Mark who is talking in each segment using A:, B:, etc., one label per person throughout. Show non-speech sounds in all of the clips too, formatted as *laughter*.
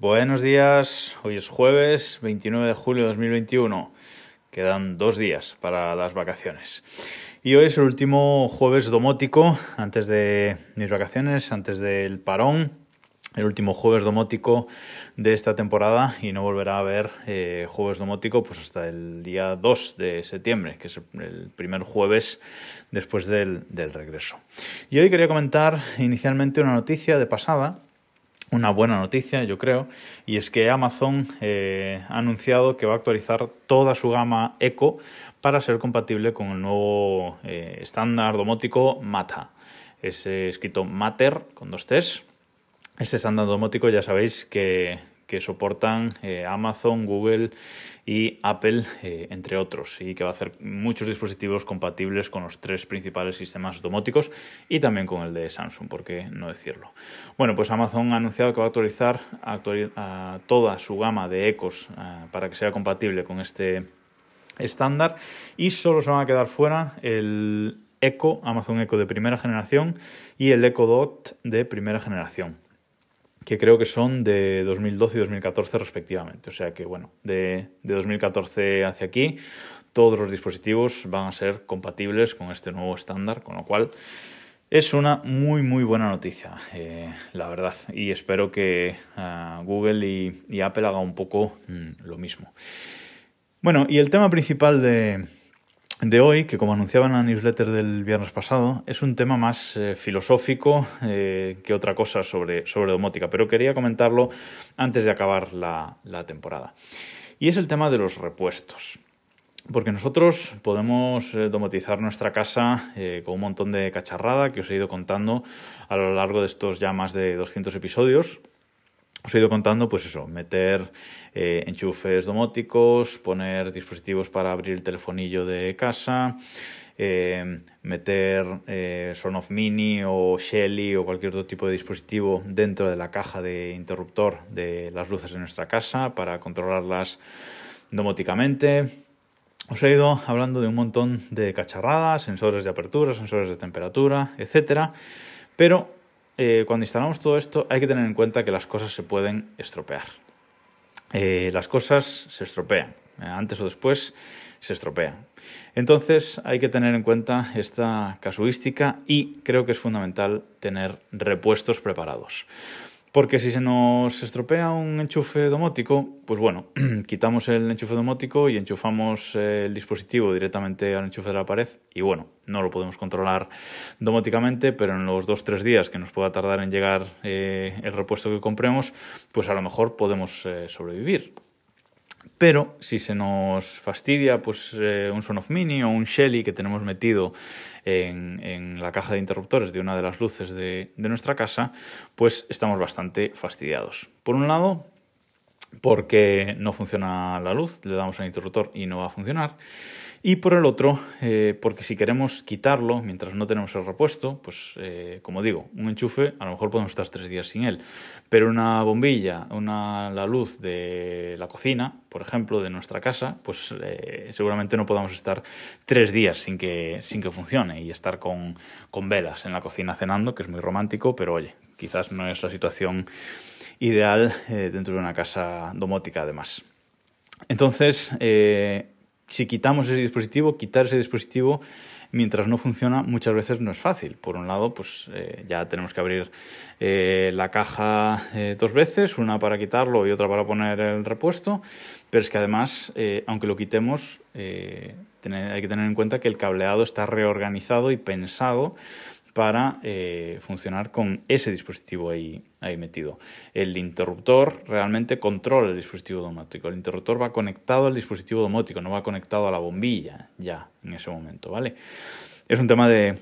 A: Buenos días, hoy es jueves 29 de julio de 2021. Quedan dos días para las vacaciones. Y hoy es el último jueves domótico antes de mis vacaciones, antes del parón. El último jueves domótico de esta temporada y no volverá a haber eh, jueves domótico pues hasta el día 2 de septiembre, que es el primer jueves después del, del regreso. Y hoy quería comentar inicialmente una noticia de pasada una buena noticia, yo creo, y es que Amazon eh, ha anunciado que va a actualizar toda su gama Eco para ser compatible con el nuevo eh, estándar domótico MATA. Es escrito Matter con dos T's. Este estándar domótico ya sabéis que que soportan eh, Amazon, Google y Apple, eh, entre otros, y que va a hacer muchos dispositivos compatibles con los tres principales sistemas domóticos y también con el de Samsung, por qué no decirlo. Bueno, pues Amazon ha anunciado que va a actualizar toda su gama de ecos eh, para que sea compatible con este estándar y solo se van a quedar fuera el Echo, Amazon Echo de primera generación y el Echo Dot de primera generación que creo que son de 2012 y 2014 respectivamente. O sea que, bueno, de, 2014 hacia aquí, todos los dispositivos van a ser compatibles con este nuevo estándar, con lo cual es una muy, muy buena noticia, eh, la verdad. Y espero que ah, Google y, Apple hagan un poco mm, lo mismo. Bueno, y el tema principal de, de hoy, que como anunciaba en la newsletter del viernes pasado, es un tema más eh, filosófico eh, que otra cosa sobre, sobre domótica, pero quería comentarlo antes de acabar la, temporada. Y es el tema de los repuestos. Porque nosotros podemos eh, domotizar nuestra casa con un montón de cacharrada que os he ido contando a lo largo de estos ya más de 200 episodios os he ido contando, pues eso, meter eh, enchufes domóticos, poner dispositivos para abrir el telefonillo de casa, eh, meter eh, Sonoff Mini o Shelly o cualquier otro tipo de dispositivo dentro de la caja de interruptor de las luces de nuestra casa para controlarlas domóticamente. Os he ido hablando de un montón de cacharradas, sensores de apertura, sensores de temperatura, etcétera, pero eh, cuando instalamos todo esto hay que tener en cuenta que las cosas se pueden estropear. Eh, las cosas se estropean, eh, antes o después se estropean. Entonces hay que tener en cuenta esta casuística y creo que es fundamental tener repuestos preparados. Porque si se nos estropea un enchufe domótico, pues bueno, *clears throat* quitamos el enchufe domótico y enchufamos el dispositivo directamente al enchufe de la pared y bueno, no lo podemos controlar domóticamente, pero en los 2-3 días que nos pueda tardar en llegar eh, el repuesto que compremos, pues a lo mejor podemos eh, sobrevivir. Pero si se nos fastidia pues, eh, un Sonoff Mini o un Shelly que tenemos metido en, la caja de interruptores de una de las luces de, de nuestra casa, pues estamos bastante fastidiados. Por un lado, porque no funciona la luz, le damos al interruptor y no va a funcionar. Y por el otro, eh, porque si queremos quitarlo mientras no tenemos el repuesto, pues eh, como digo, un enchufe a lo mejor podemos estar tres días sin él, pero una bombilla, una, la luz de la cocina, por ejemplo, de nuestra casa, pues eh, seguramente no podamos estar tres días sin que, sin que funcione y estar con, con velas en la cocina cenando, que es muy romántico, pero oye, quizás no es la situación ideal dentro de una casa domótica además. Entonces, si quitamos ese dispositivo, quitar ese dispositivo mientras no funciona muchas veces no es fácil. Por un lado, pues eh, ya tenemos que abrir eh, la caja eh, dos veces, una para quitarlo y otra para poner el repuesto, pero es que además, aunque lo quitemos, hay que tener en cuenta que el cableado está reorganizado y pensado para eh, funcionar con ese dispositivo ahí, ahí metido. El interruptor realmente controla el dispositivo domótico. El interruptor va conectado al dispositivo domótico, no va conectado a la bombilla ya en ese momento, ¿vale? Es un tema de,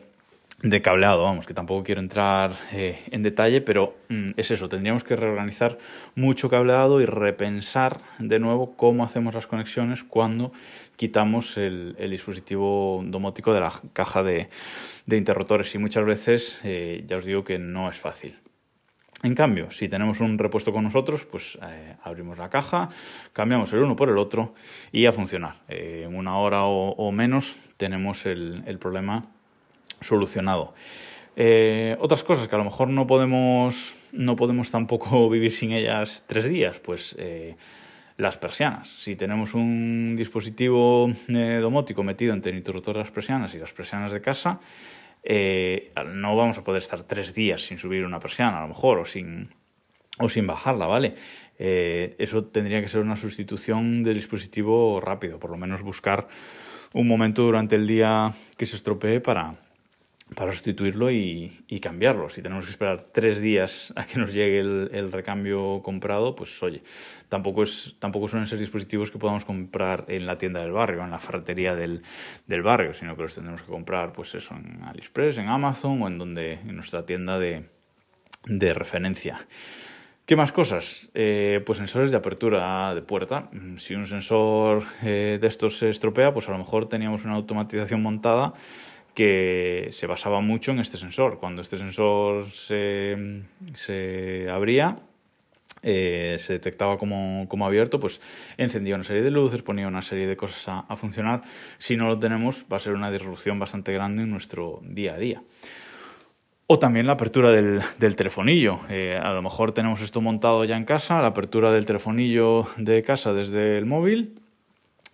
A: de cableado, vamos, que tampoco quiero entrar eh, en detalle, pero mm, es eso, tendríamos que reorganizar mucho cableado y repensar de nuevo cómo hacemos las conexiones cuando quitamos el, dispositivo domótico de la caja de, interruptores y muchas veces eh, ya os digo que no es fácil. En cambio, si tenemos un repuesto con nosotros, pues eh, abrimos la caja, cambiamos el uno por el otro y a funcionar. en una hora o, menos tenemos el, problema solucionado. Eh, otras cosas que a lo mejor no podemos, no podemos tampoco *laughs* vivir sin ellas tres días, pues eh, las persianas. Si tenemos un dispositivo eh, domótico metido entre el interruptor de las persianas y las persianas de casa, no vamos a poder estar tres días sin subir una persiana, a lo mejor, o sin, o sin bajarla, ¿vale? eso tendría que ser una sustitución del dispositivo rápido, por lo menos buscar un momento durante el día que se estropee para, para sustituirlo y, cambiarlo. Si tenemos que esperar tres días a que nos llegue el, recambio comprado, pues oye, tampoco, es, tampoco suelen ser dispositivos que podamos comprar en la tienda del barrio, en la ferretería del, barrio, sino que los tendremos que comprar, pues eso, en AliExpress, en Amazon o en, donde, en nuestra tienda de, referencia. ¿Qué más cosas? Eh, pues sensores de apertura de puerta. Si un sensor eh, de estos se estropea, pues a lo mejor teníamos una automatización montada que se basaba mucho en este sensor. Cuando este sensor se, se abría, eh, se detectaba como, abierto, pues encendía una serie de luces, ponía una serie de cosas a, funcionar. Si no lo tenemos, va a ser una disrupción bastante grande en nuestro día a día. O también la apertura del, telefonillo. Eh, a lo mejor tenemos esto montado ya en casa, la apertura del telefonillo de casa desde el móvil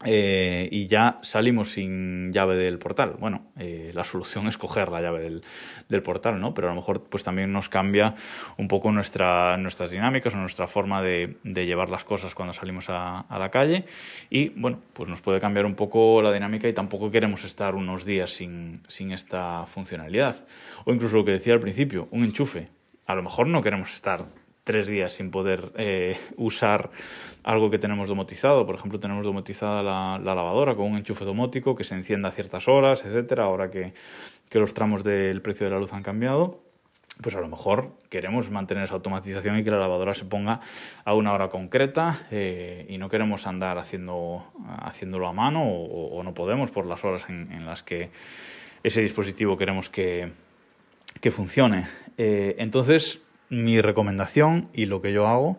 A: eh, y ya salimos sin llave del portal. Bueno, eh, la solución *laughs* es coger la llave del, portal, ¿no? Pero a lo mejor pues también nos cambia un poco nuestra, nuestras dinámicas o nuestra forma de, de llevar las cosas cuando salimos a, a, la calle y bueno, pues nos puede cambiar un poco la dinámica y tampoco queremos estar unos días sin, sin esta funcionalidad. O incluso lo que decía al principio, un enchufe. A lo mejor no queremos estar tres días sin poder eh, usar algo que tenemos domotizado. Por ejemplo, tenemos domotizada la, lavadora con un enchufe domótico que se encienda a ciertas horas, etcétera. Ahora que, los tramos del precio de la luz han cambiado, pues a lo mejor queremos mantener esa automatización y que la lavadora se ponga a una hora concreta eh, y no queremos andar haciendo, haciéndolo a mano o, no podemos por las horas en, las que ese dispositivo queremos que, que funcione. Eh, entonces, mi recomendación y lo que yo hago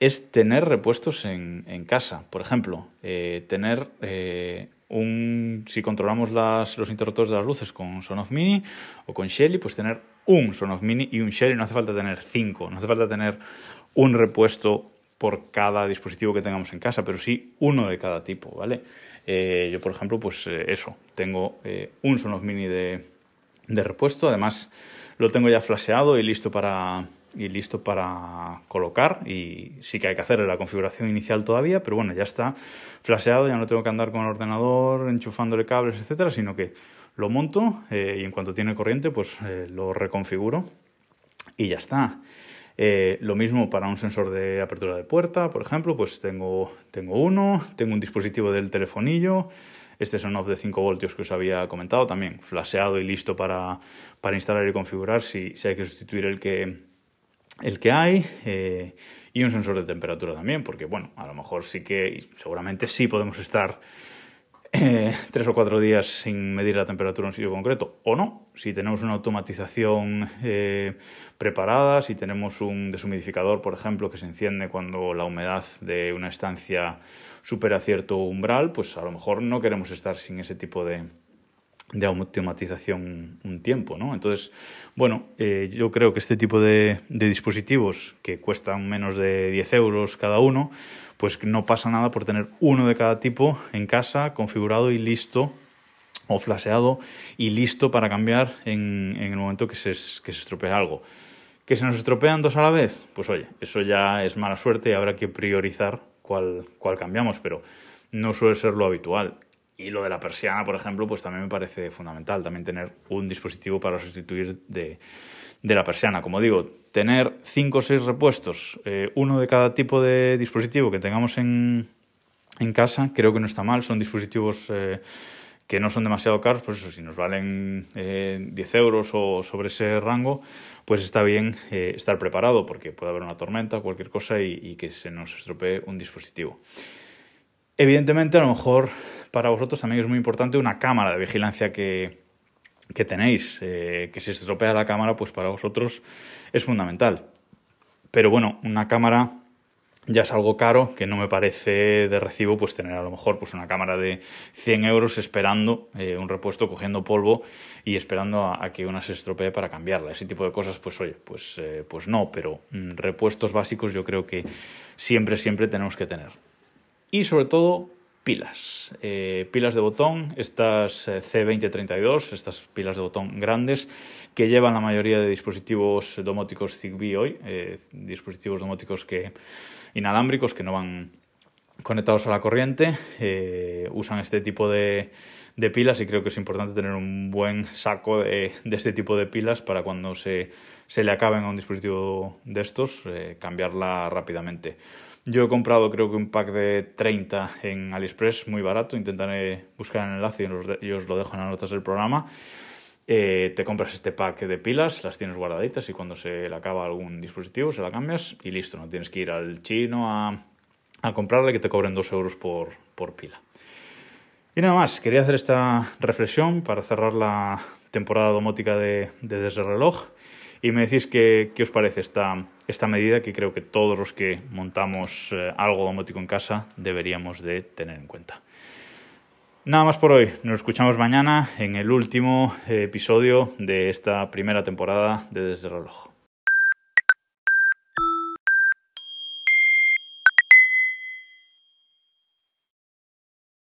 A: es tener repuestos en, casa. Por ejemplo, eh, tener eh, un. Si controlamos las, los interruptores de las luces con Sonoff Mini o con Shelly, pues tener un Sonoff Mini y un Shelly. No hace falta tener cinco, no hace falta tener un repuesto por cada dispositivo que tengamos en casa, pero sí uno de cada tipo, ¿vale? Eh, yo, por ejemplo, pues eso, tengo un Sonoff Mini de, de repuesto, además lo tengo ya flasheado y listo para, y listo para colocar y sí que hay que hacer la configuración inicial todavía, pero bueno, ya está flasheado, ya no tengo que andar con el ordenador enchufándole cables, etcétera, sino que lo monto eh, y en cuanto tiene corriente pues eh, lo reconfiguro y ya está. Eh, lo mismo para un sensor de apertura de puerta, por ejemplo, pues tengo, tengo uno, tengo un dispositivo del telefonillo, este es un off de 5 voltios que os había comentado, también flasheado y listo para, para instalar y configurar si, si, hay que sustituir el que, el que hay. Eh, y un sensor de temperatura también, porque bueno, a lo mejor sí que, seguramente sí podemos estar *clears throat* tres o cuatro días sin medir la temperatura en un sitio concreto, o no. Si tenemos una automatización eh, preparada, si tenemos un deshumidificador, por ejemplo, que se enciende cuando la humedad de una estancia supera cierto umbral, pues a lo mejor no queremos estar sin ese tipo de, de automatización un tiempo, ¿no? Entonces, bueno, eh, yo creo que este tipo de, dispositivos que cuestan menos de 10 euros cada uno, pues no pasa nada por tener uno de cada tipo en casa, configurado y listo o flaseado y listo para cambiar en, el momento que se, que se estropea algo. ¿Que se nos estropean dos a la vez? Pues oye, eso ya es mala suerte y habrá que priorizar cuál, cuál cambiamos, pero no suele ser lo habitual. Y lo de la persiana, por ejemplo, pues también me parece fundamental, también tener un dispositivo para sustituir de, de la persiana. Como digo, tener cinco o seis repuestos, eh, uno de cada tipo de dispositivo que tengamos en, en casa, creo que no está mal. Son dispositivos eh, que no son demasiado caros, pues eso, si nos valen eh, 10 euros o sobre ese rango, pues está bien eh, estar preparado porque puede haber una tormenta, cualquier cosa y, que se nos estropee un dispositivo. Evidentemente, a lo mejor para vosotros también es muy importante una cámara de vigilancia que, que tenéis, eh, que si se estropea la cámara, pues para vosotros es fundamental. Pero bueno, una cámara ya es algo caro que no me parece de recibo pues tener a lo mejor pues una cámara de 100 euros esperando eh, un repuesto cogiendo polvo y esperando a, que una se estropee para cambiarla ese tipo de cosas pues oye pues eh, pues no pero mm, repuestos básicos yo creo que siempre siempre tenemos que tener y sobre todo pilas eh, pilas de botón estas C2032 estas pilas de botón grandes que llevan la mayoría de dispositivos domóticos Zigbee hoy dispositivos domóticos que inalámbricos que no van conectados a la corriente, eh, usan este tipo de, pilas y creo que es importante tener un buen saco de, este tipo de pilas para cuando se, le acaben a un dispositivo de estos, eh, cambiarla rápidamente. Yo he comprado creo que un pack de 30 en AliExpress, muy barato, intentaré buscar el enlace y os lo dejo en las notas del programa. Eh, te compras este pack de pilas, las tienes guardaditas y cuando se le acaba algún dispositivo se la cambias y listo, no tienes que ir al chino a, a comprarle que te cobren 2 euros por, por pila. Y nada más, quería hacer esta reflexión para cerrar la temporada domótica de, de Desde Reloj y me decís qué, qué os parece esta, esta medida que creo que todos los que montamos eh, algo domótico en casa deberíamos de tener en cuenta. Nada más por hoy. Nos escuchamos mañana en el último episodio de esta primera temporada de Desde el Reloj.